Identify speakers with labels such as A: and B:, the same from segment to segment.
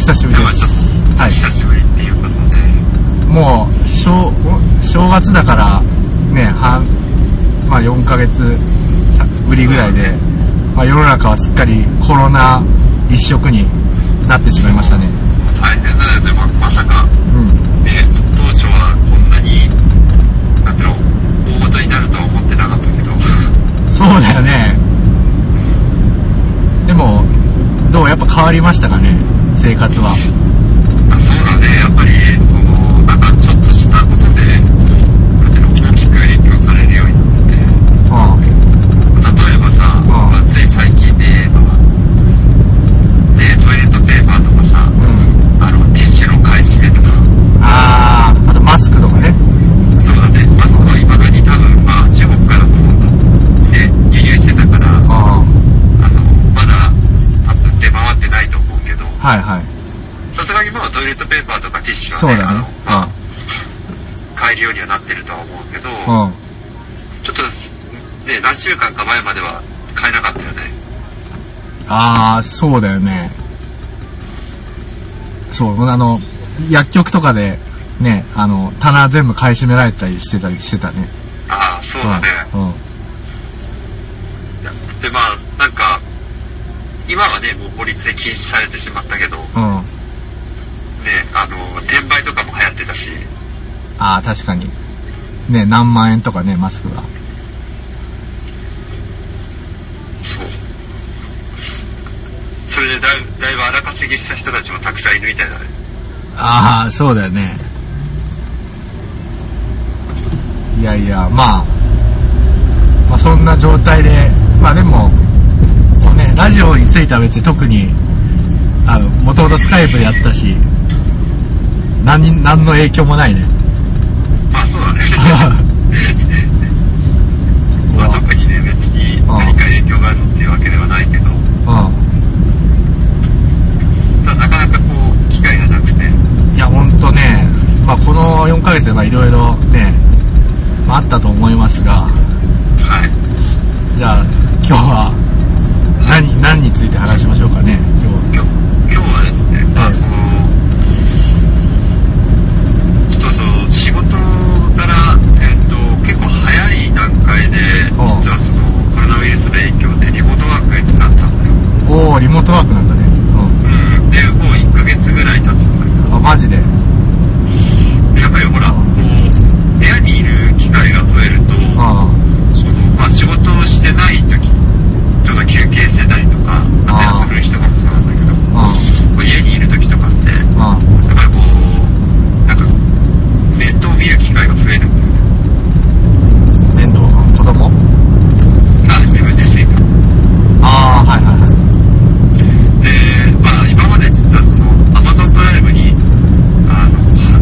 A: 久しぶりです。
B: と、
A: はい。
B: 久しぶりっていうことで、
A: もう、正、正月だから、ね、半、まあ4ヶ月さぶりぐらいで、まあ世の中はすっかりコロナ一色になってしまいましたね。
B: 大変だよね、ままさか、
A: うん。
B: ね、当初はこんなに、なんていうの、大事になるとは思ってなかったけど、
A: そうだよね。でも、どう？やっぱ変わりましたかね？生活は。
B: そうだね、やっぱり、その、なんかちょっとしたことで、なんていうの、大きく影響されるようになって、
A: うん。
B: 例えばさ、
A: ん
B: まあ、つい最近で言えば、ね、トイレットペーパーとかさ、
A: うん。
B: あの、ティッシュの買い占めとか、
A: あー、あとマスクとかね。
B: そうだね、マスクは未だに多分、まあ、中国からほとんど、ね、輸入してたから、
A: うん。は
B: あの、まだ、多分出回ってないと思うけど、
A: いはい。
B: さすがにまあトイレットペーパーとかティッシュはね、
A: そうだね
B: あの、まあ、買えるようにはなってるとは思うけど。ちょっと、ね、何週間か前までは買えなかったよね。
A: あー、そうだよね。そう、あの、薬局とかで、ね、あの、棚全部買い占められたりしてたりしてたね。
B: ああ、そうだね。
A: うん。うん。
B: で、まあ、なんか、今はね、もう法律で禁止されてしまったけど、ね、
A: うん。
B: あの、転売とかも流行ってたし、
A: あー、確かに。ね、何万円とかね、マスクが。
B: そう。それでだいぶ、だいぶ荒稼ぎした人たちもたくさんいるみたいだね。
A: あー、そうだよね。いやいや、まあ、まあそんな状態で、まあでも、こうね、ラジオについては別に特に、あの、もともとスカイプでやったし、何に、何の影響もないね。
B: まあそうだね。まあ特にね、別に何か影響があるっていうわけではないけど、
A: うん。
B: ただなかなかこう、機会がなくて、
A: いや、ほんとね、まあこの4ヶ月でまあいろいろね、まああったと思いますが、
B: はい。
A: じゃあ今日は何、何について話しましょうかね、今日。
B: 今日、今日はですね、ま
A: はい
B: あその、ちょっとその、仕事から、えっ、と、結構早い段階で、
A: うん
B: 実はその、コロナウイルスの影響でリモートワークになったんだよ。
A: おー、リモートワークなんだね。
B: うん。で、もう1ヶ月ぐらい経つんだ
A: うん。あ、マジで？
B: けど、やっぱりほら、こう、部屋にいる機会が増えると、
A: あ
B: その、まあ仕事をしてない時、ちょっと休憩してたりとか、
A: あー
B: あと休る人もそうなんだけど、
A: あ、うん。
B: こう家にいる時とかって、やっ
A: あ
B: ぱりこう、なんか、ネットを見る機会が増えるんだよね。
A: 面倒子供
B: あ、自分自身が。
A: ああ、はいはいはい。
B: で、まあ今まで実はその、Amazon プライムに、あの、は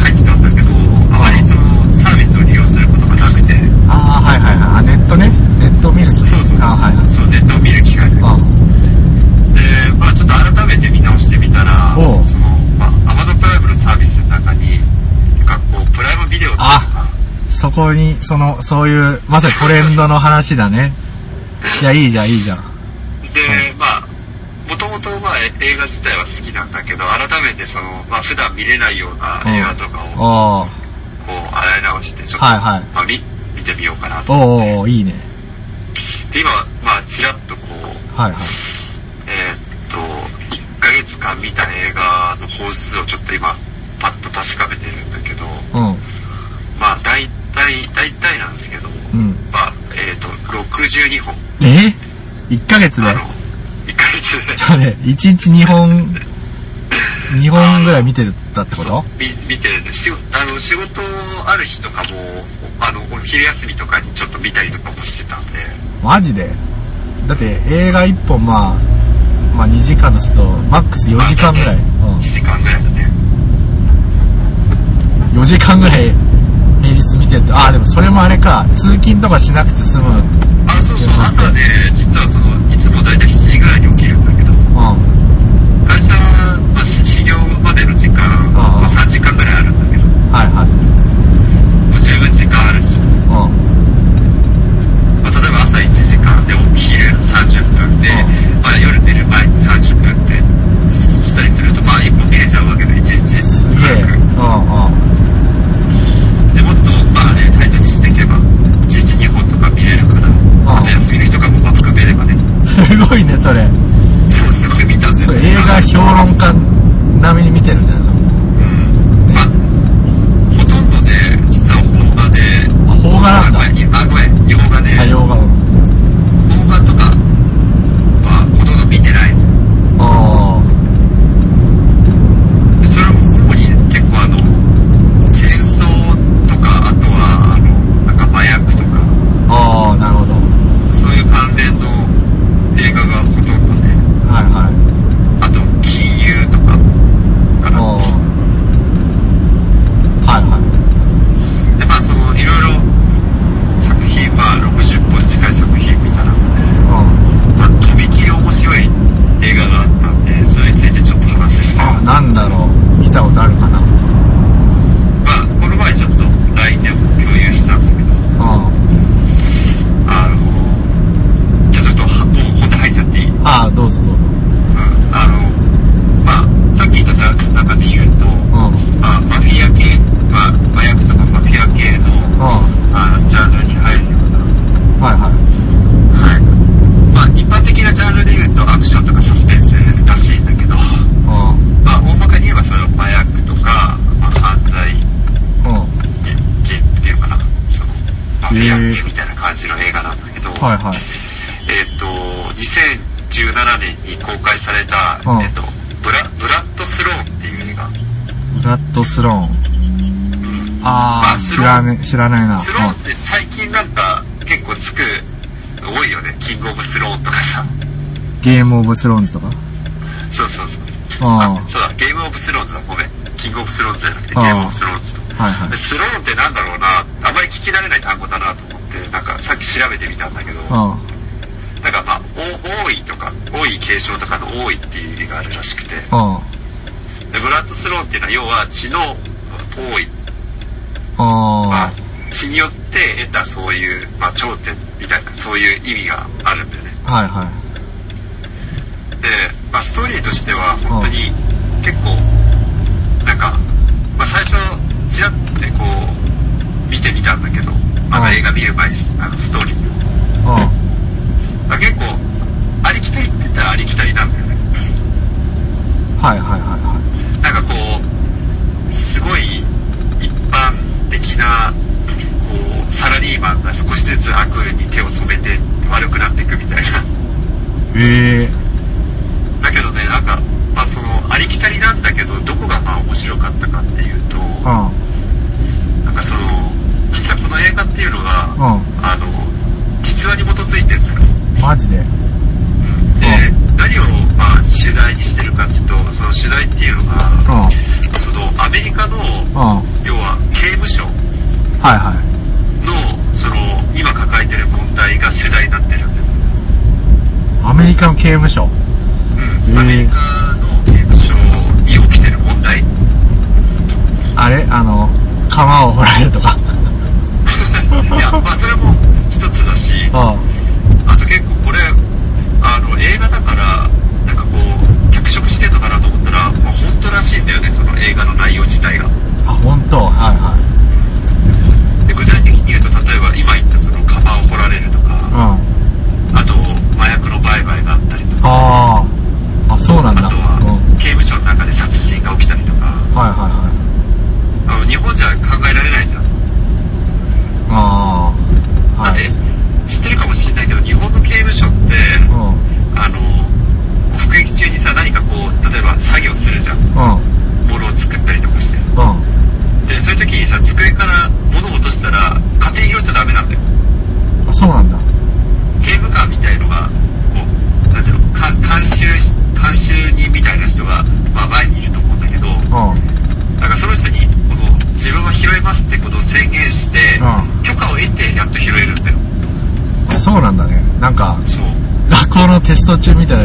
B: 入ってたんだけど、あまりその、サービスを利用することがなくて、
A: ああ、はいはいはい。あ、ネットね。ネットを見る機会
B: そうそうそう。
A: あはいはい。
B: そう、ネットを見る機会が。
A: うん。
B: で、まあちょっと改めて見直してみたら、
A: おう
B: その、まあ Amazon プライムのサービスの中に、なんかこう、プライムビデオとか、
A: そこに、その、そういう、まさにトレンドの話だね。いや、いいじゃん、いいじゃん。
B: で、まあ、もともとまあ映画自体は好きなんだけど、改めてその、まあ普段見れないような映画とかを、こう、洗い直して、ちょっと、
A: はいはい
B: まあ見、見てみようかなと。
A: おーおー、いいね。
B: で、今、まあ、ちらっとこう、
A: はいはい。
B: えーっと、1ヶ月間見た映画の本数をちょっと今、パッと確かめてるんだけど、
A: うん。
B: まあ、大体、大体なんですけど、
A: うん。
B: まあ、えーっと、62本。
A: え ?1 ヶ月で？
B: あの、1ヶ月で。
A: ちょっとね、1日2本、2本ぐらい見てたってこと？
B: 見見てる仕事あの仕事ある日とかもあのお昼休みとかにちょっと見たりとかもしてたんで
A: マジで？だって映画1本まあ、まあ2時間とすると、マックス4時間ぐらい。うん
B: 1。時間ぐらいだね
A: 4時間ぐらい平日見てると、あ、でもそれもあれか、通勤とかしなくて済む。
B: 朝ね実はそのいつも大体7時ぐらいに起きるんだけど会社は、まあ、始業までの時間、まあ、3時間ぐらいあるんだけども
A: はいはい。
B: スロー。
A: あー、知らね、知らないな。
B: throne って最近なんか結構つく、多いよね。キングオブスローンとかさ。
A: うんゲームオブスローンズとか？
B: そうそうそう。
A: あ
B: あ、そうだ、ゲームオブスローンズだ、ごめん。キングオブスローンズじゃなくて、ゲ
A: あー
B: ームオブスローンズと。
A: あ。はいはい
B: で。 throne ってなんだろうな、あまり聞き慣れない単語だなと思って、なんかさっき調べてみたんだけど、
A: うん。
B: なんかまあ、王位とか、王位継承とかの王位っていう意味があるらしくて、
A: うん。
B: でブラッドスローンっていうのは要は血の多い、ま
A: あ
B: あ、血によって得たそういう、まあ頂点みたいな、そういう意味があるんだよね。
A: あ。はいはい。
B: で、まあストーリーとしては本当に結構、なんか、まあ最初、ちらってこう、見てみたんだけど、あ
A: うん
B: の映画見る前です、あのストーリーを。
A: うん。
B: まあ結構、ありきたりって言ったらありきたりなんだよね。
A: はいはいはいは
B: なんかこう、すごい一般的な、こう、サラリーマンが少しずつ悪に手を染めて悪くなっていくみたいな。
A: へ。え
B: ーはいは
A: い。
B: の、その、今抱えてる問題が主題になってるんだよ。
A: アメリカの刑務所。
B: うん。アメリカの刑務所に起きてる問題。
A: あれ？あの、釜を掘られるとか。
B: いや、まあそれも一つだし、
A: うん。
B: あと結構これ、あの、映画だから、なんかこう、脚色してんのかなと思ったら、まあ本当らしいんだよね、その映画の内容自体が。
A: あ、本当はいはい。
B: で具体的に言うと、例えば今言ったその釜を掘られるとか、
A: うん。
B: あと麻薬の売買があったりとか、
A: ああ。あ、そうなんだ。
B: あと
A: うん。
B: は刑務所の中で殺人が起きたりとか、
A: はいはいはい。
B: あの日本じゃ考えられないじゃん。
A: ああ。はい。
B: だって、知ってるかもしれないけど、日本の刑務所って、
A: うん。
B: あの、服役中にさ、何かこう、例えば作業するじゃん。
A: うん。
B: ものを作ったりとかして。
A: うん。
B: で、そういう時にさ、机から物を落としたら、家庭拾っちゃダメなんだよ。
A: あ、そうなんだ。
B: 刑務官みたいのが、こう、なんていうの、か監修、監修人みたいな人が、まあ前にいると思うんだけど、
A: うん。
B: なんかその人に、この、自分は拾えますってことを宣言して、
A: う
B: 許可を得てやっと拾えるんだよ。
A: あ、そうなんだね。なんか、
B: そう。
A: 学校のテスト中みたいな。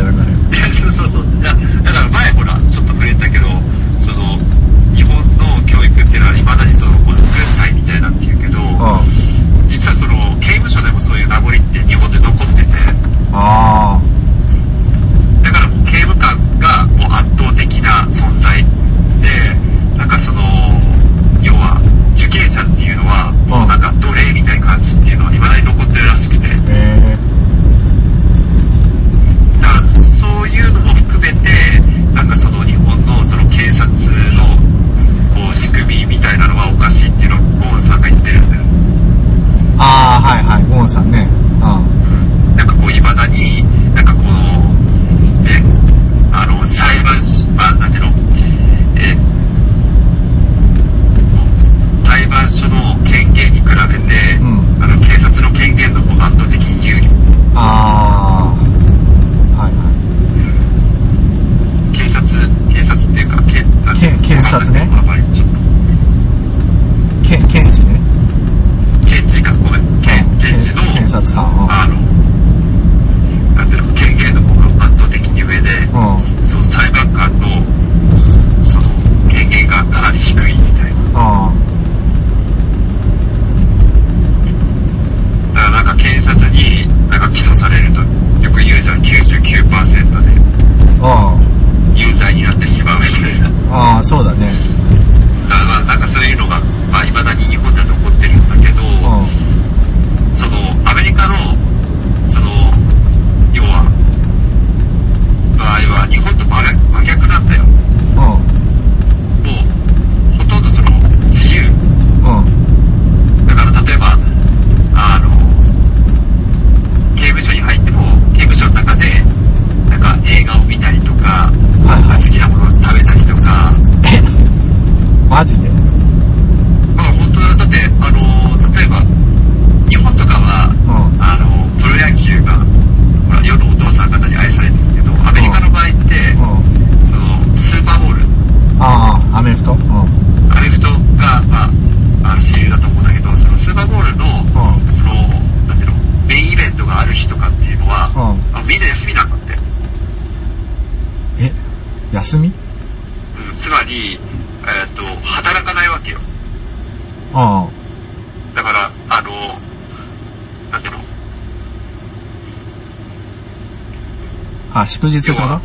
C: 祝日ってこと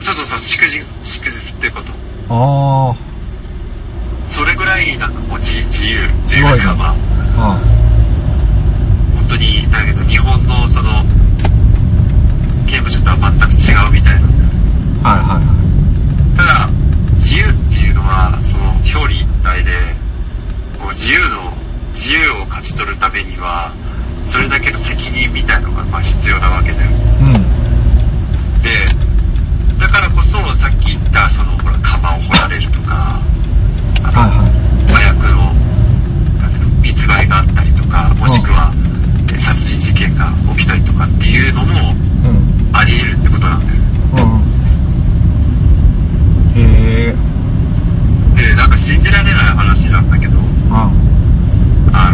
B: そうそうそう、祝日、祝日ってこと。
C: あ
B: それぐらい、なんかこう、自自由、自由
C: すごいね
B: がまあ、
C: あ。
B: 本当に、だけど、日本のその、刑務所とは全く違うみたいなんだよ。
C: うん。はいはいはい。
B: ただ、自由っていうのは、その、表裏一体で、こう自由の、自由を勝ち取るためには、それだけの責任みたいのが、まあ必要なわけだよ。
C: うん。
B: で、だからこそ、さっき言った、その、ほら、釜を掘られるとか、あの、
C: はいはい。
B: 麻薬の、なんていうの密売があったりとか、もしくは、え殺人事件が起きたりとかっていうのも、
C: うん。
B: あり得るってことなんだよ。
C: うん。へえ。
B: で、なんか信じられない話なんだけど、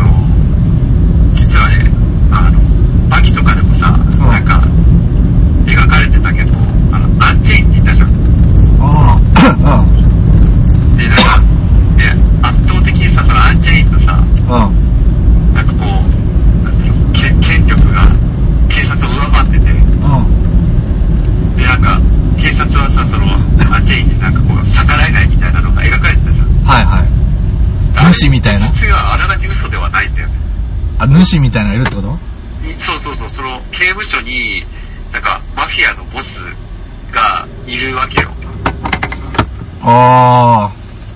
B: の、実はね、あの、バキとかでもさ、
C: ん
B: なんか、描かれてたけど、あの、アンチェインって言ったじゃん。
C: あ。ああ。
B: で、なんか、ね、圧倒的にさ、そのアンチェインとさ、
C: うん。うん。
B: なんかこう、なんていうの、権権力が警察を上回ってて、
C: うん。
B: で、なんか、警察はさ、その、アンチェインになんかこう、逆らえないみたいなのが描かれてたじゃん。
C: はいはい。主みたいな
B: 実はあながち嘘ではないんだよね。
C: みたいなのいるってこと？
B: そうそうそう、その刑務所に、なんかマフィアのボスがいるわけよ。
C: あ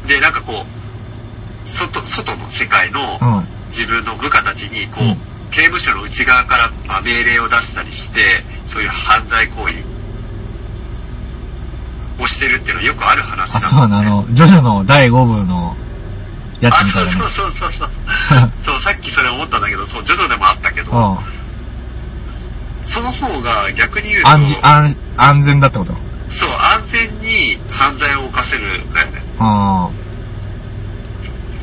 B: で、なんかこう、外、外の世界の。自分の部下たちに、こう、
C: うん。
B: 刑務所の内側からまあ命令を出したりして、そういう犯罪行為をしてるっていうのはよくある話
C: あ、
B: だ
C: そうなの、ジョジョの第5部のやつ
B: あ、
C: みたいなね。
B: そうそう。そうそうさっきそれ思ったんだけど、そう、ジョジョでもあったけど、
C: うん。
B: その方が逆に言うと、
C: 安全、安、安全だってこと？
B: そう、安全に犯罪を犯せるんだよね。
C: あ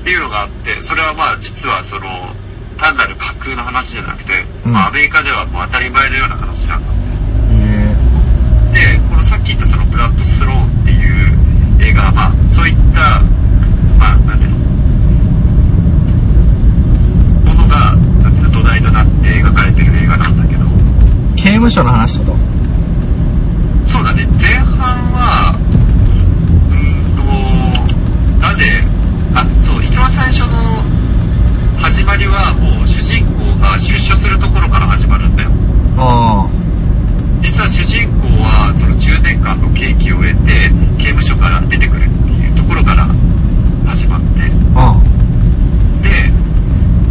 B: っていうのがあって、それはまあ実はその、単なる架空の話じゃなくて、
C: うん
B: まあアメリカではもう当たり前のような話なんだ。
C: あ。へ
B: で、このさっき言ったそのブラッド・スローンっていう映画はまあそういった、まあなんていうの、ものが、なんていうの、土台となって描かれてる映画なんだけど、
C: え。刑務所の話ってこと
B: そうだね、前半は、うーんと、なぜ、あ、そう、一番最初の始まりはもう主人公が出所するところから始まるんだよ。
C: あ
B: 実は主人公はその10年間の刑期を終えて刑務所から出てくるっていうところから始まって、
C: あ。あ
B: で、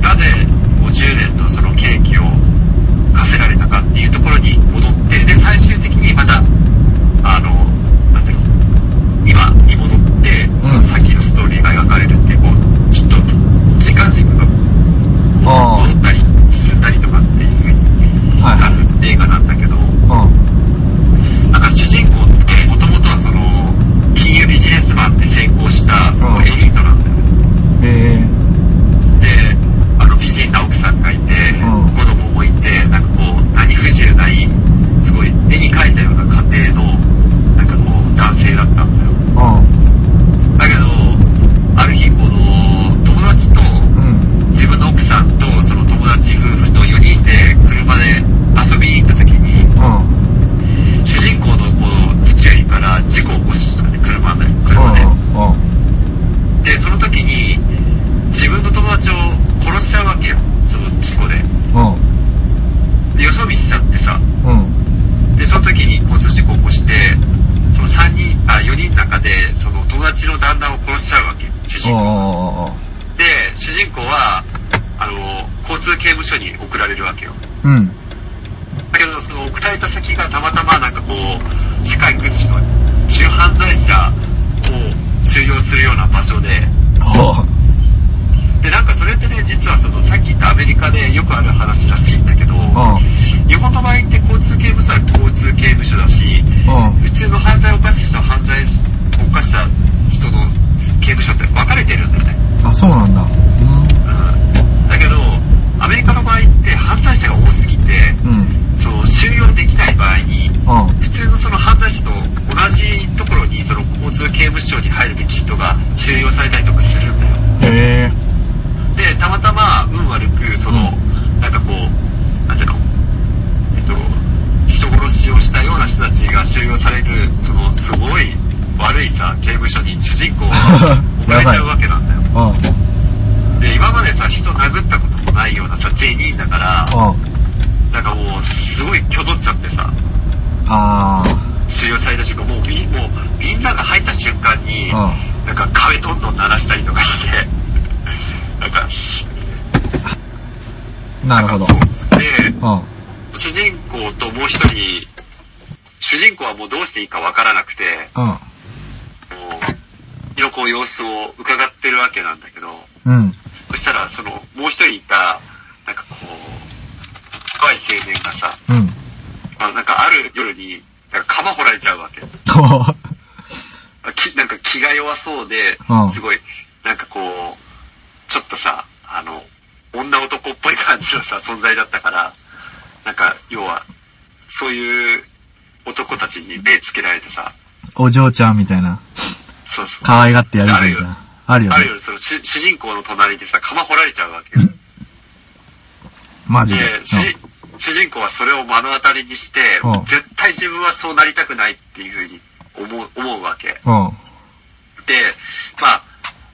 B: なぜ10年とその刑期を課せられたかっていうところに戻って、で、最終的にまた、なる
A: ほど。
B: で、
A: うん。
B: 主人公ともう一人、主人公はもうどうしていいかわからなくて、
A: うん。
B: もう、いろこう様子を伺ってるわけなんだけど、
A: うん。
B: そしたら、その、もう一人いた、なんかこう、若い青年がさ、
A: うん。
B: まあ、なんかある夜に、なんか釜掘られちゃうわけ。
A: こ
B: きなんか気が弱そうで
A: うん、
B: すごい、なんかこう、ちょっとさ、あの、女男っぽい感じのさ、存在だったから、なんか、要は、そういう男たちに目つけられてさ、
A: う、お嬢ちゃんみたいな。
B: そうそう。
A: 可愛がってやるみたいな。あるよね
B: ある。よ、その主主人公の隣でさ、釜掘られちゃうわけよ。
A: マジで。
B: で、主人公はそれを目の当たりにして
A: うん、
B: 絶対自分はそうなりたくないっていうふうに思う、思うわけ。で、まあ、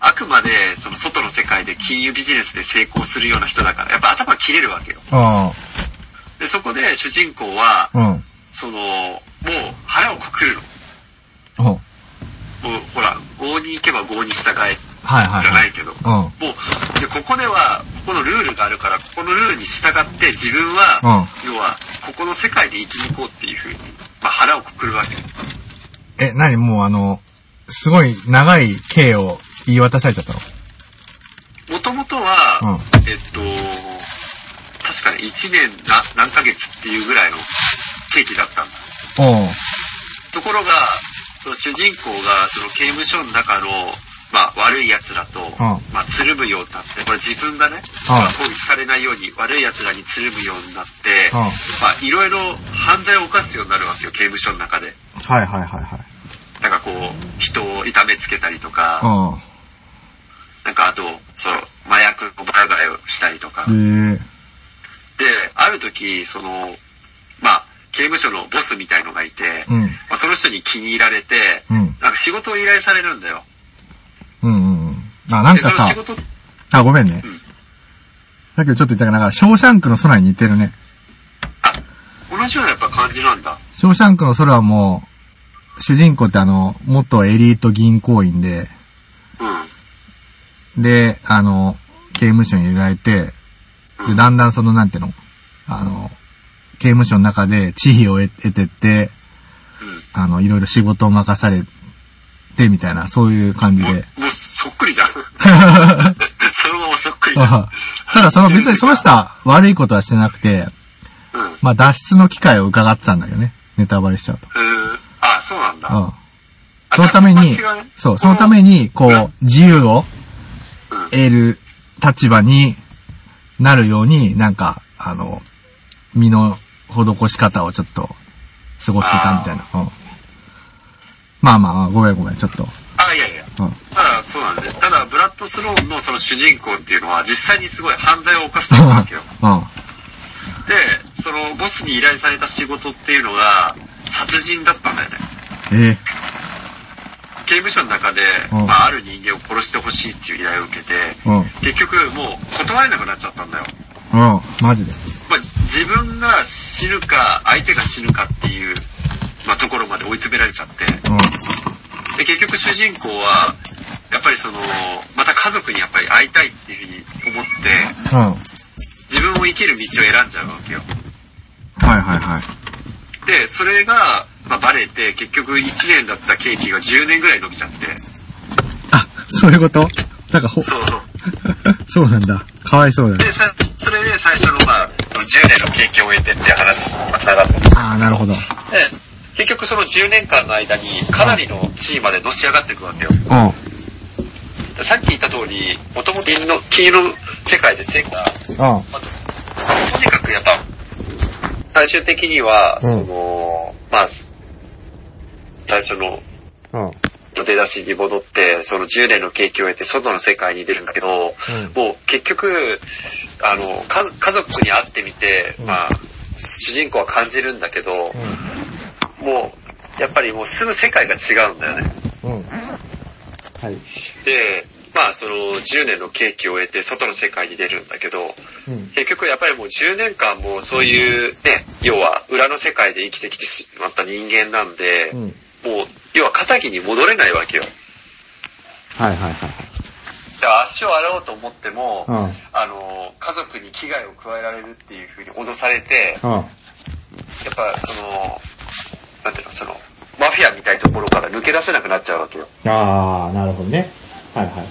B: あくまでその外の世界で金融ビジネスで成功するような人だから、やっぱ頭切れるわけよ。
A: あ
B: で、そこで主人公は。その、もう腹をくくるの。
A: うん。
B: もう、ほら、郷に行けば郷に従え
A: はいはいはい。
B: じゃないけど、
A: うん。
B: もう、で、ここでは、ここのルールがあるから、ここのルールに従って自分は、要は、ここの世界で生き抜こうっていうふうに、まあ腹をくくるわけ。
A: え、なにもうあの、すごい長い刑を言い渡されちゃったの？
B: もともとは、
A: うん
B: えっと、確かに1年な何ヶ月っていうぐらいの刑期だったんだ。ところが、その主人公がその刑務所の中の、まあ悪い奴らと、まあつるむようになって、これ自分がね、まあ攻撃されないように悪い奴らにつるむようになって、
A: うん
B: まあいろいろ犯罪を犯すようになるわけよ、刑務所の中で。
A: はいはいはいはい。
B: なんかこう、人を痛めつけたりとか、
A: うん。
B: なんかあと、その、麻薬の売買をしたりとか。で、ある時、その、まあ、刑務所のボスみたいのがいて、
A: うん。
B: まあ、その人に気に入られて、
A: うん。
B: なんか仕事を依頼されるんだよ。
A: うんうんうん。あ、なん
B: で、
A: かさあ、ごめんね。
B: うん
A: さっきちょっと言ったかなんか、ショーシャンクの空に似てるね。
B: あ、同じようなやっぱ感じなんだ。
A: ショーシャンクの空はもう、主人公ってあの、元エリート銀行員で、
B: うん。
A: で、あの、刑務所に入れられて、で、だんだんその、なんていうの？あの、刑務所の中で地位を得得てって、
B: うん。
A: あの、いろいろ仕事を任されて、みたいな、そういう感じ
B: もう
A: で。、
B: もうそっくりじゃん。そのままそっくりだ。
A: ただその別にその人は悪いことはしてなくて、
B: うん。うん。
A: まあ脱出の機会を伺ってたんだけどね。ネタバレしちゃうと。
B: あ、そうなんだ。
A: うん。
B: あ
A: そのために
B: そうね、
A: そのために、こう、自由を
B: うん。
A: 得る立場になるように、なんか、あの、身の施し方をちょっと過ごしてたみたいな。うん。まあまあまあ、ごめんごめん、ちょっと。
B: あ、いやいや。
A: うん。
B: ただ、そうなんです。ただ、ブラッド・スローンのその主人公っていうのは、実際にすごい犯罪を犯してるわけよ。
A: うん。
B: で、その、ボスに依頼された仕事っていうのが、殺人だったんだよね。
A: え
B: 刑務所の中で、
A: うん
B: まあ、ある人間を殺してほしいっていう依頼を受けて、
A: えうん。
B: 結局もう断れなくなっちゃったんだよ。
A: うん。マジで。
B: まあ、自分が死ぬか、相手が死ぬかっていう、まあ、ところまで追い詰められちゃって、
A: うん。
B: で、結局主人公は、やっぱりその、また家族にやっぱり会いたいっていうふうに思って、
A: うん。
B: 自分を生きる道を選んじゃうわけよ。
A: はいはいはい。
B: で、それが、まあ、バレて、結局1年だった刑期が10年ぐらい伸びちゃって、
A: あ、そういうこと？なんかほ、
B: そうそう。
A: そうなんだ。かわいそうだね。
B: で、さ、10年の経験を得てって話に繋がって、
A: ああ、なるほど。
B: で、結局その10年間の間にかなりの地位までのし上がっていくわけよ。
A: うん。
B: でさっき言った通り、もともと金の、金融の世界で成果、
A: うん。
B: あと、とにかくや最終的には、
A: うん
B: その、まあ、最初の
A: うん。
B: 出だしに戻って、その10年の景気を得て外の世界に出るんだけど、もう結局、あの、か家族に会ってみて、
A: うん
B: まあ、主人公は感じるんだけど、もう、やっぱりもう住む世界が違うんだよね。
A: うん。うん。はい。
B: で、まあその10年の景気を得て外の世界に出るんだけど、
A: うん。
B: 結局やっぱりもう10年間もそういうね、要は裏の世界で生きてきてしまった人間なんで、
A: うん。
B: もう、要は仇に戻れないわけよ。
A: はいはいはい
B: で足を洗おうと思っても、
A: はい。
B: あの、家族に危害を加えられるっていう風に脅されて、
A: うん。うん。
B: やっぱその、なんていうの、その、マフィアみたいなところから抜け出せなくなっちゃうわけよ。
A: ああ、なるほどね。はいはい。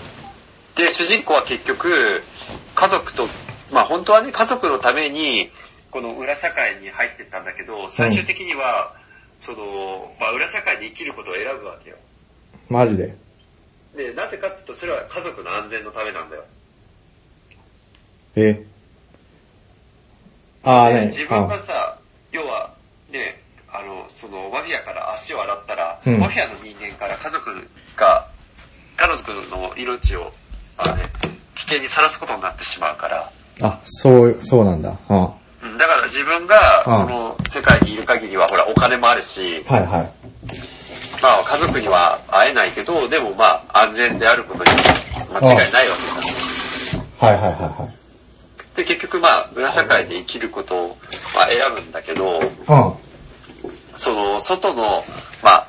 B: で、主人公は結局、家族と、まあ本当はね、家族のために、この裏社会に入ってったんだけど、最終的には、その、まあ裏社会で生きることを選ぶわけよ。
A: マジで。
B: で、なぜかっていうと、それは家族の安全のためなんだよ。
A: え？ああ、ね。
B: で自分がさ、要は、ね、あの、その、マフィアから足を洗ったら、
A: うん
B: マフィアの人間から家族が、彼女の命を、まあね、危険にさらすことになってしまうから、
A: あ、そう、そうなんだ。うん。は
B: うんだから自分が、
A: うん
B: その、世界にいる限りは、ほら、お金もあるし、
A: いはい。
B: まあ、家族には会えないけど、でもまあ、安全であることに間違いないわけだ。
A: はいはいはいはい。
B: で、結局まあ、裏社会で生きることを、まあ、選ぶんだけど、
A: うん。
B: その、外の、まあ、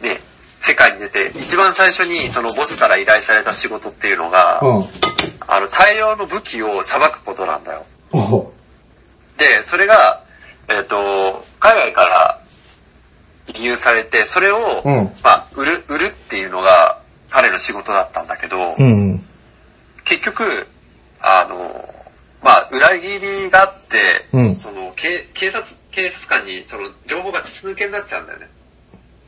B: ね、世界に出て、一番最初にそのボスから依頼された仕事っていうのが、
A: うん。
B: あの、大量の武器を裁くことなんだよ。で、それが、えっ、と、海外から輸入されて、それを、
A: うん
B: まあ、売る、売るっていうのが彼の仕事だったんだけど、
A: うん。
B: 結局、あの、まあ、裏切りがあって、
A: うん
B: その、警警察、警察官にその情報が筒抜けになっちゃうんだよね。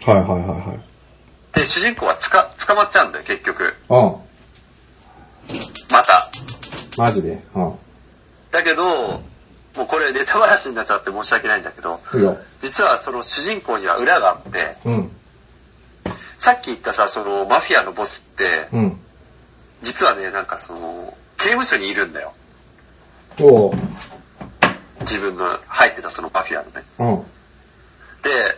A: はいはいはいはい。
B: で、主人公はつか、捕まっちゃうんだよ、結局。
A: うん。
B: また。
A: マジで？うん。
B: だけど、れネタバラシになっちゃって申し訳ないんだけど。実はその主人公には裏があって、
A: うん。
B: さっき言ったさ、そのマフィアのボスって、
A: うん。
B: 実はね、なんかその、刑務所にいるんだよ。自分の入ってたそのマフィアのね。
A: うん。
B: で、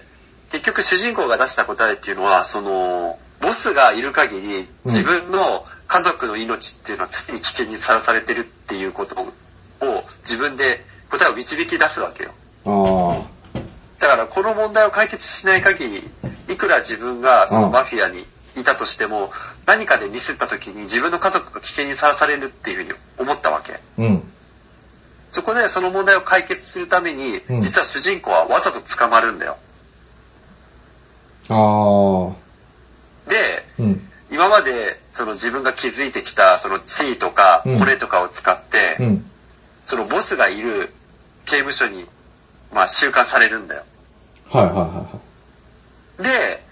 B: 結局主人公が出した答えっていうのは、その、ボスがいる限り、自分の家族の命っていうのは常に危険にさらされてるっていうことを自分で答えを導き出すわけよ。
A: あ
B: だからこの問題を解決しない限り、いくら自分がそのマフィアにいたとしても、何かでミスった時に自分の家族が危険にさらされるっていうふうに思ったわけ。
A: あ。うん。
B: そこでその問題を解決するために、
A: うん
B: 実は主人公はわざと捕まるんだよ。
A: ああ。
B: で、
A: うん。
B: 今までその自分が築いてきたその地位とか
A: うん
B: コネとかを使って、
A: うん。
B: そのボスがいる刑務所に、まあ、収監されるんだよ。
A: はいはいはいはい。
B: で、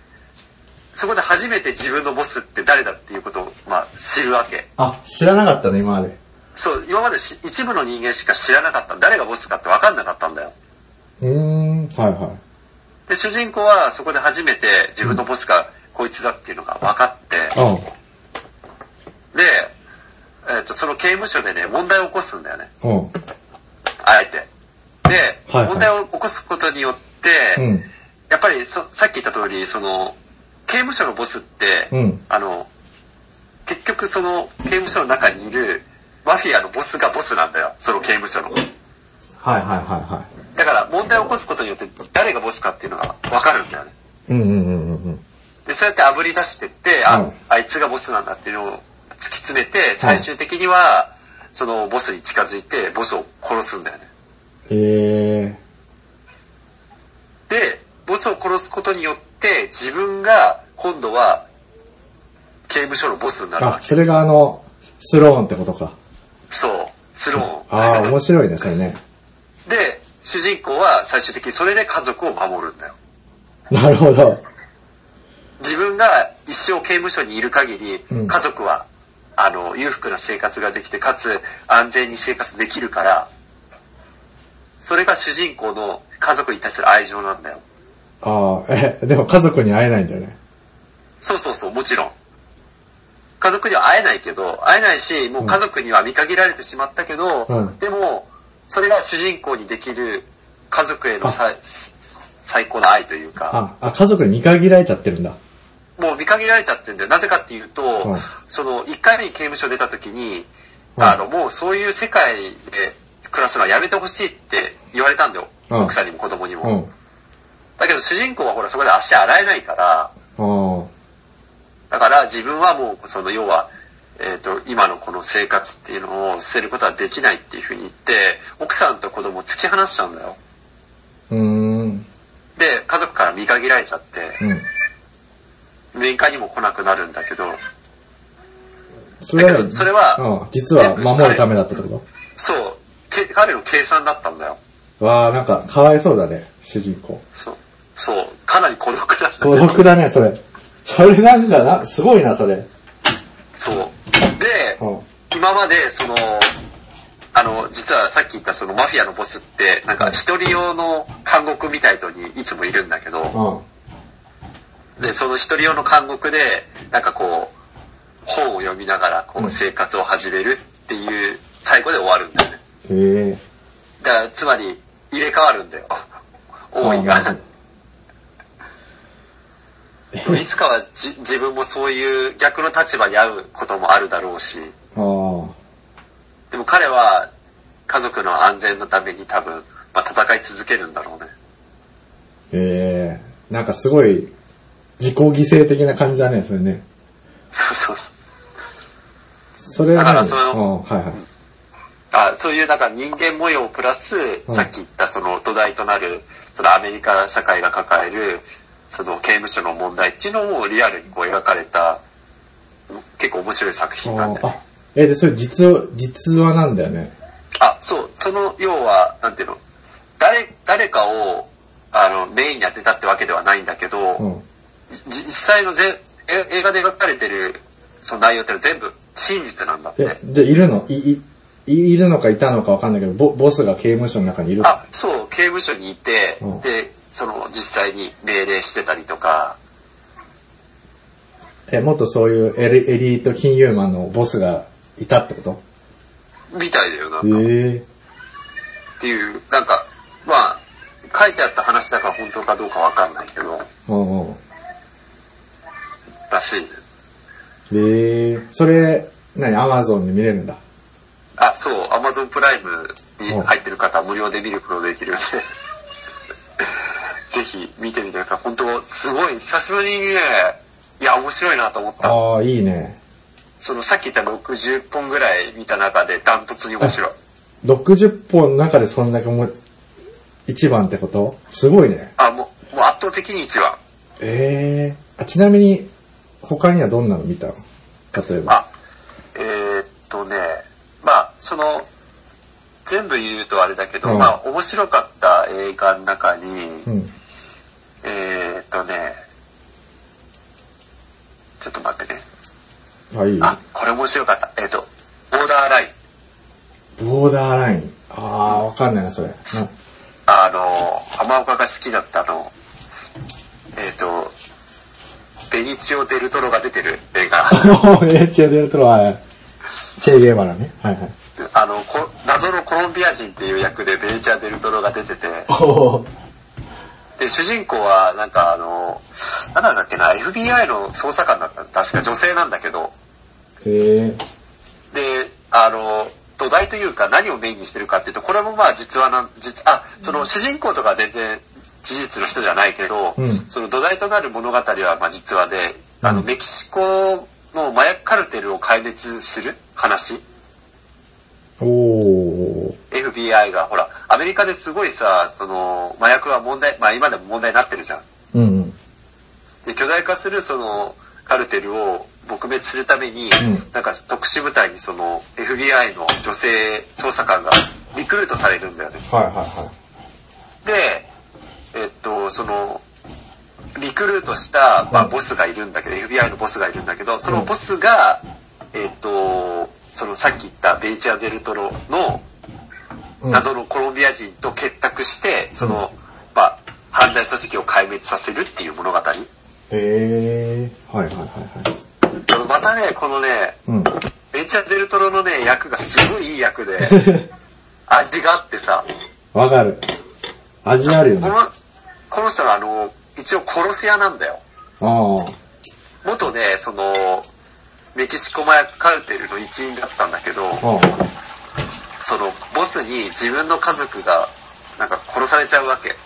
B: そこで初めて自分のボスって誰だっていうことを、まあ、知るわけ。
A: あ、知らなかったね、今まで。
B: そう、今までし一部の人間しか知らなかった。誰がボスかって分かんなかったんだよ。
A: うーん。はいはい。
B: で、主人公はそこで初めて自分のボスがこいつだっていうのが分かって、
A: うん。
B: で、えっ、と、その刑務所でね、問題を起こすんだよね。
A: うん。
B: あえて。で、
A: はいはい
B: 問題を起こすことによって、
A: うん。
B: やっぱりそさっき言った通り、その、刑務所のボスって、
A: うん。
B: あの、結局その刑務所の中にいるマフィアのボスがボスなんだよ。その刑務所の。
A: はいはいはいは
B: だから問題を起こすことによって誰がボスかっていうのがわかるんだよね。
A: い。うんうんうんうんうん。
B: で、そうやって炙り出してって、あ、
A: うん
B: あいつがボスなんだっていうのを突き詰めて、最終的には、そのボスに近づいて、ボスを殺すんだよね。
A: へえ
B: で、ボスを殺すことによって、自分が今度は刑務所のボスになるわけ。
A: それがあの、スローンってことか。
B: そう。スローン。
A: ああ、面白いね、それね。
B: で、主人公は最終的にそれで家族を守るんだよ。
A: なるほど。
B: 自分が一生刑務所にいる限り、
A: うん
B: 家族は、あの、裕福な生活ができて、かつ安全に生活できるから、それが主人公の家族に対する愛情なんだよ。
A: ああ、え、でも家族に会えないんだよね。
B: そうそうそう、もちろん。家族には会えないけど、会えないし、もう家族には見限られてしまったけど、
A: うん
B: でも、それが主人公にできる家族へのさ最高の愛というか、
A: あ、あ、家族に見限られちゃってるんだ。
B: もう見限られちゃってるんだよ。なぜかっていうと、
A: うん
B: その、1回目に刑務所出た時に、
A: うん
B: あの、もうそういう世界で暮らすのはやめてほしいって言われたんだよ。
A: うん
B: 奥さんにも子供に
A: う
B: も。
A: ん。
B: だけど主人公はほらそこで足洗えないから。だから自分はもうその要は、えっ、と、今のこの生活っていうのを捨てることはできないっていうふうに言って、奥さんと子供を突き放しちゃうんだよ。で、家族から見限られちゃって、
A: うん。
B: 面会にも来なくなるんだけど、
A: それは、
B: だけどそれは
A: うん、実は守るためだったってこ
B: そう、け彼の計算だったんだよ。
A: とわあ、なんか、かわいそうだね、主人公。
B: そう。そう。かなり孤独なんだ
A: 孤独だね、それ。それなんだな、すごいな、それ。
B: そう。で、
A: うん。
B: 今までその、あの、実はさっき言ったそのマフィアのボスって、なんか一人用の監獄みたいのにいつもいるんだけど、
A: うん。
B: で、その一人用の監獄で、なんかこう、本を読みながらこ
A: うん
B: う生活を始めるっていう最後で終わるんだよね。
A: へえ。
B: だから、つまり、入れ替わるんだよ。王位が。いつかはじ自分もそういう逆の立場に遭うこともあるだろうし、
A: ああ。
B: でも彼は家族の安全のために多分、まあ、戦い続けるんだろうね。
A: ええなんかすごい、自己犠牲的な感じだね、それね。
B: そうそうそう。
A: それは
B: だから
A: 何
B: その
A: うん、はいはい。
B: あそういうなんか人間模様プラス、
A: うん
B: さっき言ったその土台となる、そのアメリカ社会が抱える、その刑務所の問題っていうのをリアルにこう描かれた、結構面白い作品なんだよね。
A: あ、え、で、それ実話、実話なんだよね。
B: あ、そう、その要は、なんていうの、誰、誰かを、あの、メインに当てたってわけではないんだけど、
A: うん。
B: じ実際のぜえ映画で描かれてるその内容ってのは全部真実なんだって。
A: え、じゃあいるの？い、い、いいるのかいたのかわかんないけど、ボボスが刑務所の中にいる
B: あ、そう、刑務所にいて、
A: うん
B: で、その実際に命令してたりとか、
A: え、もっとそういうエリエリート金融マンのボスがいたってこと？
B: みたいだよ、なんか。
A: ええ
B: っていう、なんか、まあ、書いてあった話だから本当かどうかわかんないけど、
A: うんうん。
B: らしいね。
A: ええそれ、何？アマゾンで見れるんだ。
B: あ、そう、アマゾンプライムに入ってる方は無料で見ることができるんで、ぜひ見てみてください。本当すごい、久しぶりにね、いや、面白いなと思った。
A: ああ、いいね。
B: そのさっき言った60本ぐらい見た中でダントツに面白い。
A: 60本の中でそんだけもう、一番ってこと？すごいね。
B: あ、もう、もう圧倒的に一番。
A: ええあ、ちなみに、他にはどんなの見た？の例えば。
B: あ、えーっとね、まあ、その、全部言うとあれだけど、
A: うん
B: まあ、面白かった映画の中に、
A: うん。
B: えーっとね、ちょっと待ってね。
A: あ、いい
B: あ、これ面白かった。えーっと、ボーダーライン。
A: ボーダーライン。ああ、わかんないな、それ。
B: あの、浜岡が好きだったあの、えーっと、ベニチオ・デルトロが出てる映画。
A: あえ、チェデルトロは、チェゲーバラね。はいはい。
B: ビア人っていう役でベニチア・デルトロが出てて、で、主人公は、なんかあの、なんだっけな、FBI の捜査官だった。確か女性なんだけど、
A: へえ。
B: で、あの、土台というか何をメインにしてるかっていうと、これもまあ実話なん、実、あ、その主人公とかは全然事実の人じゃないけど、
A: うん
B: その土台となる物語はまあ実話で、あの、
A: うん
B: メキシコの麻薬カルテルを壊滅する話
A: おー。
B: FBI が、ほら、アメリカですごいさ、その、麻薬は問題、まあ今でも問題になってるじゃん。
A: うんうん。
B: で、巨大化するその、カルテルを撲滅するために、
A: うん
B: なんか特殊部隊にその、FBI の女性捜査官がリクルートされるんだよね。
A: はいはいは
B: で、えっと、その、リクルートした、まあ、ボスがいるんだけど、FBI のボスがいるんだけど、そのボスが、えっと、そのさっき言ったベイチア・デルトロの、謎のコロンビア人と結託して、その、まあ、犯罪組織を壊滅させるっていう物語。
A: へえ。はいはいはいはい。
B: またね、このね、
A: うん。
B: ベンチャーデルトロのね、役がすごいいい役で、味があってさ、
A: わかる。味あるよね。
B: この、この人はあの、一応殺し屋なんだよ。
A: ああ。
B: 元ね、その、メキシコ麻薬カルテルの一員だったんだけど、
A: あ
B: その、ボスに自分の家族が、なんか殺されちゃうわけ。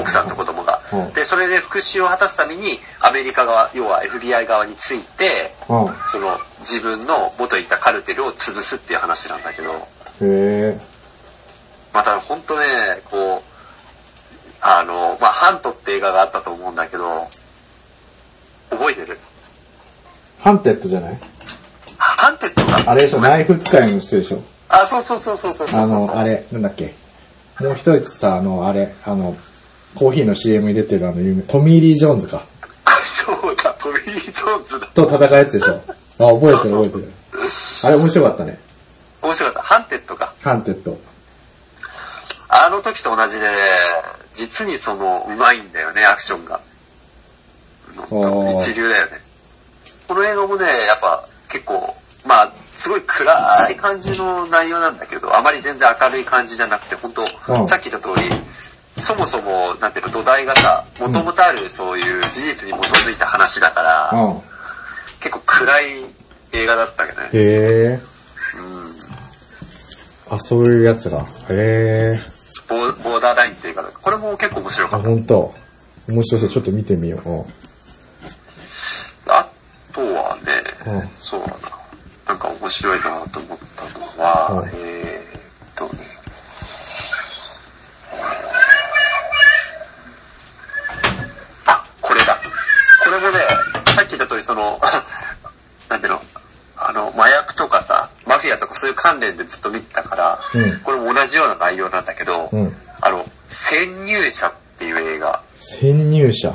B: 奥さんと子供が
A: うん。
B: で、それで復讐を果たすために、アメリカ側、要は FBI 側について、その、自分の元いたカルテルを潰すっていう話なんだけど、
A: へえ。
B: また本当ね、こう、あの、まあ、ハントって映画があったと思うんだけど、覚えてる？
A: ハンテッドじゃない？
B: ハンテッドが
A: あれでしょ、ナイフ使いの人でしょ？
B: あ、そうそうそうそうそう。
A: あの、あれ、なんだっけ？もう一つさ、あの、あれ、あの、コーヒーの CM に出てるあの有名、トミー・リー・ジョーンズか。
B: あ、そうだ、トミー・リー・ジョーンズだ。
A: と戦うやつでしょ？あ、覚えてる覚えてる。あれ面白かったね。
B: 面白かった。ハンテッドか。
A: ハンテッド。
B: あの時と同じで、実にその、うまいんだよね、アクションが。一流だよね。この映画もね、やっぱ結構、まあ、すごい暗い感じの内容なんだけど、あまり全然明るい感じじゃなくて、本当、
A: うん
B: さっき言った通り、そもそも、なんていうの、土台がさ、もともとあるそういう事実に基づいた話だから、
A: うん。
B: 結構暗い映画だったけどね。
A: へえ。
B: うん。
A: あ、そういうやつが。へえ。
B: ボーボーダーラインって映画だこれも結構面白
A: あ、
B: かった。
A: ほんと。面白そう。ちょっと見てみよう。うん
B: あとはね、
A: うん
B: そうだな。なんか面白いなと思ったのは、
A: うん
B: えーっとね。あ、これだ。これもね、さっき言った通りその、なんていうの、あの、麻薬とかさ、マフィアとかそういう関連でずっと見てたから、
A: うん
B: これも同じような内容なんだけど、
A: うん
B: あの、潜入者っていう映画、
A: 潜入者。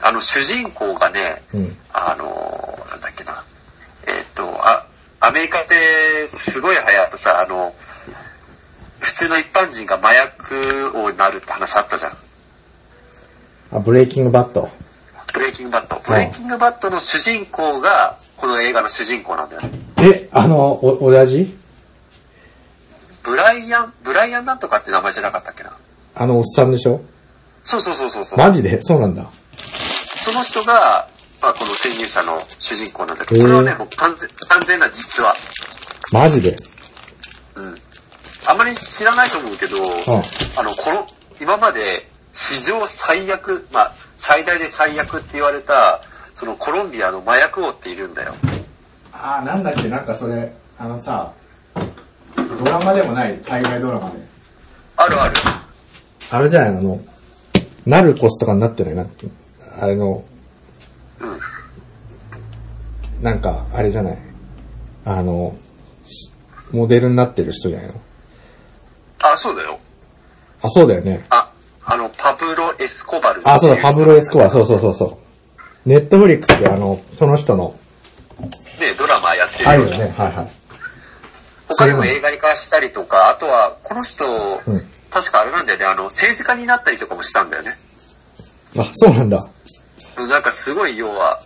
B: うん、あの主人公がね、
A: うん。
B: あのーなんだっけな。えっ、と、あ、アメリカってすごい流行ったさ、あの、普通の一般人が麻薬王になるって話あったじゃん。
A: あ、ブレイキングバッド。
B: ブレイキングバッド。ブレイキングバッドの主人公が、この映画の主人公なんだよね。
A: え、あの、お、親父？
B: ブライアン、ブライアンなんとかって名前じゃなかったっけな。
A: あのおっさんでしょ？
B: そうそうそうそうそう。
A: マジで？そうなんだ。
B: その人が、まあ、この潜入者の主人公なんだけど、これはね、もう完全完全な実話。
A: マジで？
B: うん。あまり知らないと思うけど、あの、この、今まで史上最悪、まあ、最大で最悪って言われた、そのコロンビアの麻薬王っているんだよ。
A: あー、なんだっけ、なんかそれ、あのさ、ドラマでもない、海外ドラマで。
B: あるある。
A: あれじゃないの？あの、ナルコスとかになってない？な。あれの、
B: うん。
A: なんか、あれじゃない？あの、しモデルになってる人じゃないの？
B: あ、そうだよ。
A: あ、そうだよね。
B: あ、あの、パブロ・エスコバル。
A: あ、そうだ、パブロ・エスコバ、そうそうそうそう。ネットフリックスであの、その人の、
B: ね、ドラマやってる
A: あるよね、はいはい。
B: 他にも映画化したりとか、あとは、この人、
A: うん
B: 確かあれなんだよね、あの、政治家になったりとかもしたんだよね。
A: あ、そうなんだ。
B: なんかすごい要は、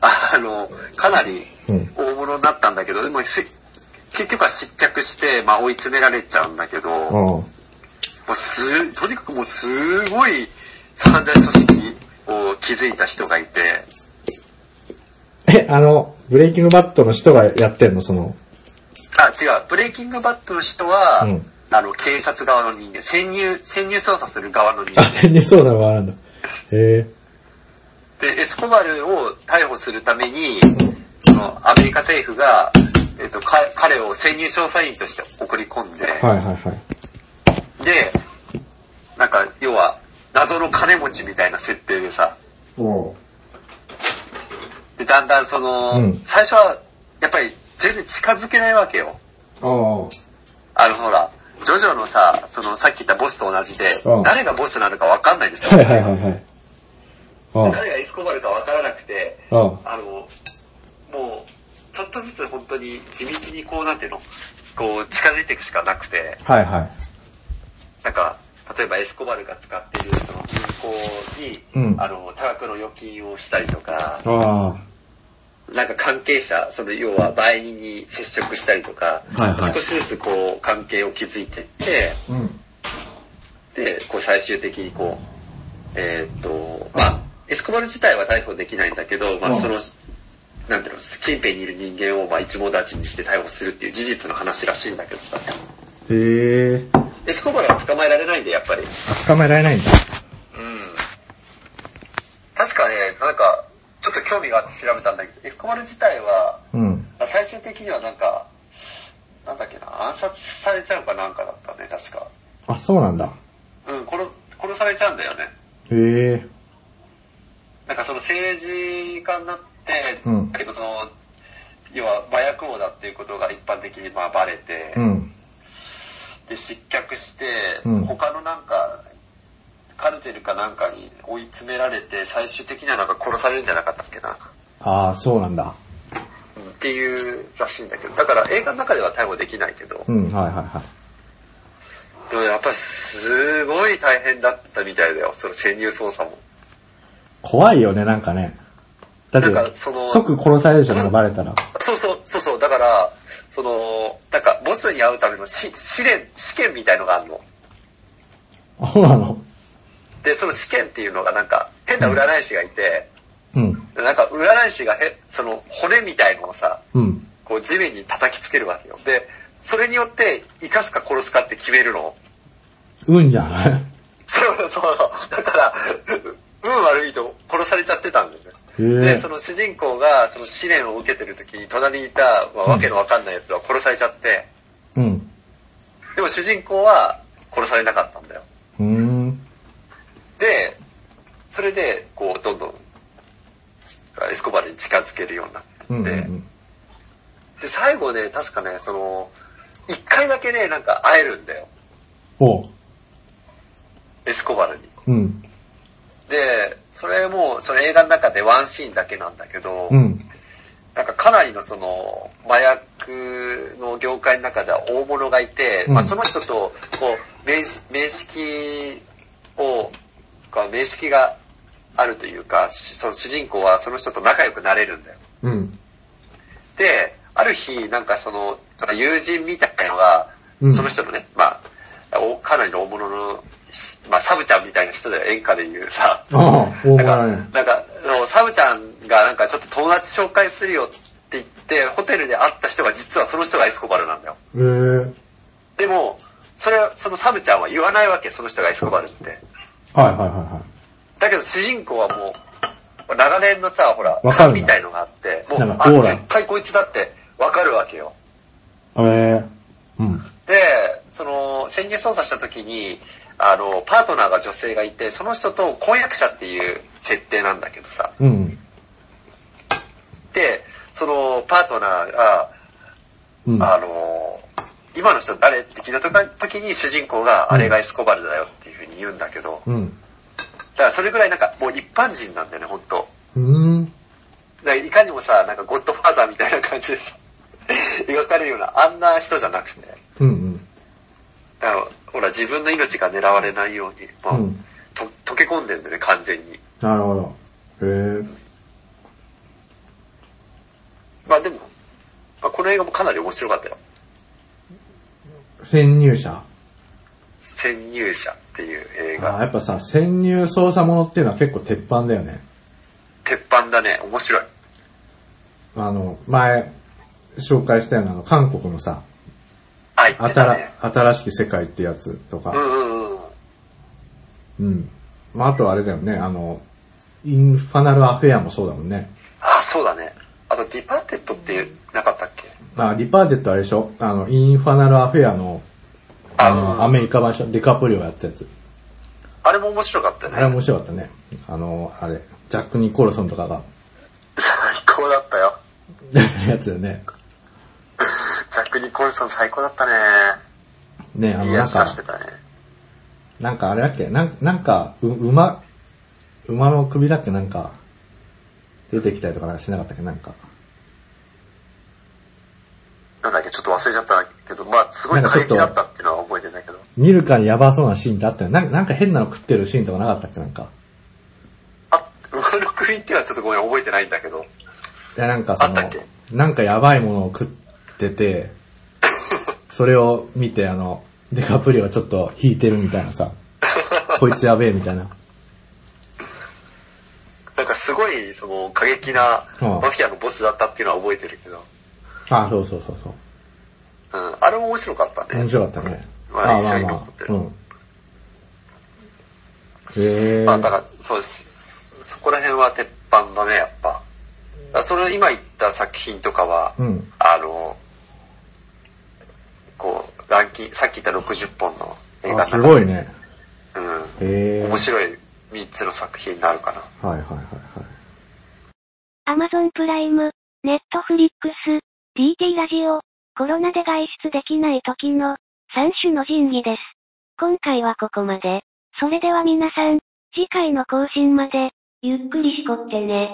B: あの、かなり
A: うん
B: 大物になったんだけど、でもせ結局は失脚して、まあ追い詰められちゃうんだけど、も
A: うん。
B: うす、とにかくもうすごい犯罪組織を築いた人がいて、
A: え、あの、ブレイキングバットの人がやってんの？その、
B: あ、違う、ブレイキングバットの人は、
A: うん
B: あの、警察側の人間、潜入、潜入捜査する側の人
A: あ、
B: 間。
A: ね、そうなのがあるんだ。へえ。
B: で、エスコバルを逮捕するために、その、アメリカ政府が、えっ、と、か彼を潜入調査員として送り込んで、
A: はいはいはい。
B: で、なんか、要は、謎の金持ちみたいな設定でさ、
A: お
B: でだんだんその、
A: うん
B: 最初は、やっぱり全然近づけないわけよ。
A: お
B: あの、ほら、ジョジョのさ、その、さっき言ったボスと同じで
A: うん、
B: 誰がボスなのかわかんないでしょ。
A: はいはいはいはい。お
B: 誰がエスコバルかわからなくて、
A: お
B: あの、もう、ちょっとずつ本当に地道にこうなんていうの、こう、近づいていくしかなくて、
A: はいはい。
B: なんか、例えばエスコバルが使っているその銀行に、
A: うん
B: あの、多額の預金をしたりとか、
A: あ
B: なんか関係者、その要は売人に接触したりとか、
A: はいはい
B: 少しずつこう関係を築いていって、
A: あ。うん。
B: で、こう最終的にこう、えーっと、まあ、エスコバル自体は逮捕できないんだけど、ま
A: うん
B: あその、なんていうの、近辺にいる人間をまあ一網立ちにして逮捕するっていう事実の話らしいんだけどさ、
A: へえ。
B: エスコバルは捕まえられないんで、やっぱり。うん。
A: あ、捕まえられないんだ。
B: 確かね、なんか、ちょっと興味があって調べたんだけど、エスコバル自体は、
A: うん。
B: まあ最終的にはなんか、なんだっけな、暗殺されちゃうかなんかだったね、確か。
A: あ、そうなんだ。
B: うん、殺、殺されちゃうんだよね。
A: へえ。
B: なんかその政治家になって、
A: うん
B: だけどその、要は麻薬王だっていうことが一般的にまあバレて、
A: うん。
B: で、失脚して、
A: うん
B: 他のなんか、カルテルかなんかに追い詰められて、最終的にはなんか殺されるんじゃなかったっけな。
A: ああ、そうなんだ。
B: うんっていうらしいんだけど、だから映画の中では逮捕できないけど、
A: うん、はいはいはい。
B: でもやっぱりすごい大変だったみたいだよ、その潜入捜査も。
A: 怖いよね、なんかね。だって
B: なんかその、
A: 即殺されるじゃん、バレたら。
B: そうそう、そうそう、だから、その、なんか、ボスに会うためのし試練、試験みたいのがあるの。
A: あそうなの
B: で、その試験っていうのがなんか、変な占い師がいて、
A: うん。
B: なんか占い師がへ、その骨みたいのをさ、
A: うん。
B: こう地面に叩きつけるわけよ。で、それによって生かすか殺すかって決めるの。
A: 運じゃない
B: そうそう。だから、運悪いと殺されちゃってたんだよね。で、その主人公がその試練を受けてる時に隣にいた、まあ、わけのわかんないやつは殺されちゃって、
A: うん。
B: でも主人公は殺されなかったんだよ。
A: うーん。
B: で、それで、こう、どんどん、エスコバルに近づけるようになって
A: うんうんうん。
B: で、最後ね、確かね、その、一回だけね、なんか会えるんだよ。
A: おう。
B: エスコバルに。
A: うん。
B: で、それも、その映画の中でワンシーンだけなんだけど、
A: うん。
B: なんかかなりのその、麻薬の業界の中では大物がいて、
A: うん
B: まあその人と、こう、面識面識を、か面識があるというか、しその主人公はその人と仲良くなれるんだよ。
A: うん。
B: で、ある日、なんかその、友人みたいなのが、
A: うん
B: その人のね、まあ、おかなりの大物の、まあ、サブちゃんみたいな人だよ、演歌で言うさ。なんか。なんか、サブちゃんがなんかちょっと友達紹介するよって言って、ホテルで会った人が実はその人がエスコバルなんだよ。
A: へえ。
B: でも、それ、そのサブちゃんは言わないわけ、その人がエスコバルって。
A: はいはいはいは
B: だけど主人公はもう、長年のさ、ほら、勘みたいのがあって、もう、あ、絶対こいつだってわかるわけよ。
A: い。へえ。うん。
B: で、その、潜入捜査した時に、あの、パートナーが女性がいて、その人と婚約者っていう設定なんだけどさ。
A: うん。
B: で、その、パートナーが、
A: うん。
B: あの、今の人誰って聞いた時に主人公が、あれがエスコバルだよっていうふうに言うんだけど、
A: うん。
B: だからそれぐらいなんかもう一般人なんだよね、本当
A: うーん。
B: だからいかにもさ、なんかゴッドファーザーみたいな感じでさ、描かれるような、あんな人じゃなくて、
A: うんうん。
B: ら自分の命が狙われないように、まあ
A: うん
B: と溶け込んでるんだよね、完全に。
A: なるほど。へえ。
B: まあでも、まあ、この映画もかなり面白かったよ。
A: 潜入者？
B: 潜入者っていう映
A: あ
B: 画。
A: やっぱさ、潜入捜査ものっていうのは結構鉄板だよね。
B: 鉄板だね、面白い。
A: あの、前、紹介したようなあの、韓国のさ、
B: あ、言ってた
A: 新
B: ね。
A: 新しき世界ってやつとか、
B: うんうんうん。
A: うん。まあ、あとあれだよね、あの、インファナルアフェアもそうだもんね。
B: あ、そうだね。あと、ディパーテッドってなかったっけ？
A: あ、ディパーテッドあれでしょ？あの、インファナルアフェアの、あの、アメリカ版ディカプリオやったやつ。
B: あれも面白かったよ
A: あれ
B: ね。
A: 面白かったね。あの、あれ、ジャック・ニコルソンとかが、
B: 最高だったよ。
A: やつだよね。
B: ジャック・ニコルソン最高だったね。
A: ね、あの、なんか。なんかあれだっけ？なんなんか、う、馬、馬の首だっけ？なんか、出てきたりとかしなかったっけ？なんか。
B: なんだっけ、ちょっと忘れちゃったな。けど、まあ、すごい過激だったっていうのは覚えてんだけど。
A: 見るからにやばそうなシーンってあったよ。なんかなんか変なの食ってるシーンとかなかったっけ？なんか。
B: あ、馬の首っていうのはちょっとごめん、覚えてないんだけど。
A: いや、なんかそのなんかやばいものを食ってて、それを見てあの、デカプリオはちょっと引いてるみたいなさ、こいつやべえみたいな。
B: なんかすごい、その、過激な
A: うん
B: マフィアのボスだったっていうのは覚えてるけど。
A: あ、そうそうそうそう。
B: うん。あれも面白かったね。
A: 面白かったね。
B: まあ印象に残ってる
A: うん。へえ。
B: まあ、だから、そうです。そこら辺は鉄板だね、やっぱ。それ今言った作品とかは、
A: うん。
B: あの、こう、ランキング、さっき言った60本の映画
A: あ、すごい。ね。
B: うん。
A: へえ。
B: 面白い3つの作品になるかな。
A: はいはいはいはい。
D: アマゾンプライム、ネットフリックス、DT ラジオ、コロナで外出できない時の3種の神器です。今回はここまで。それでは皆さん、次回の更新まで、ゆっくりしこってね。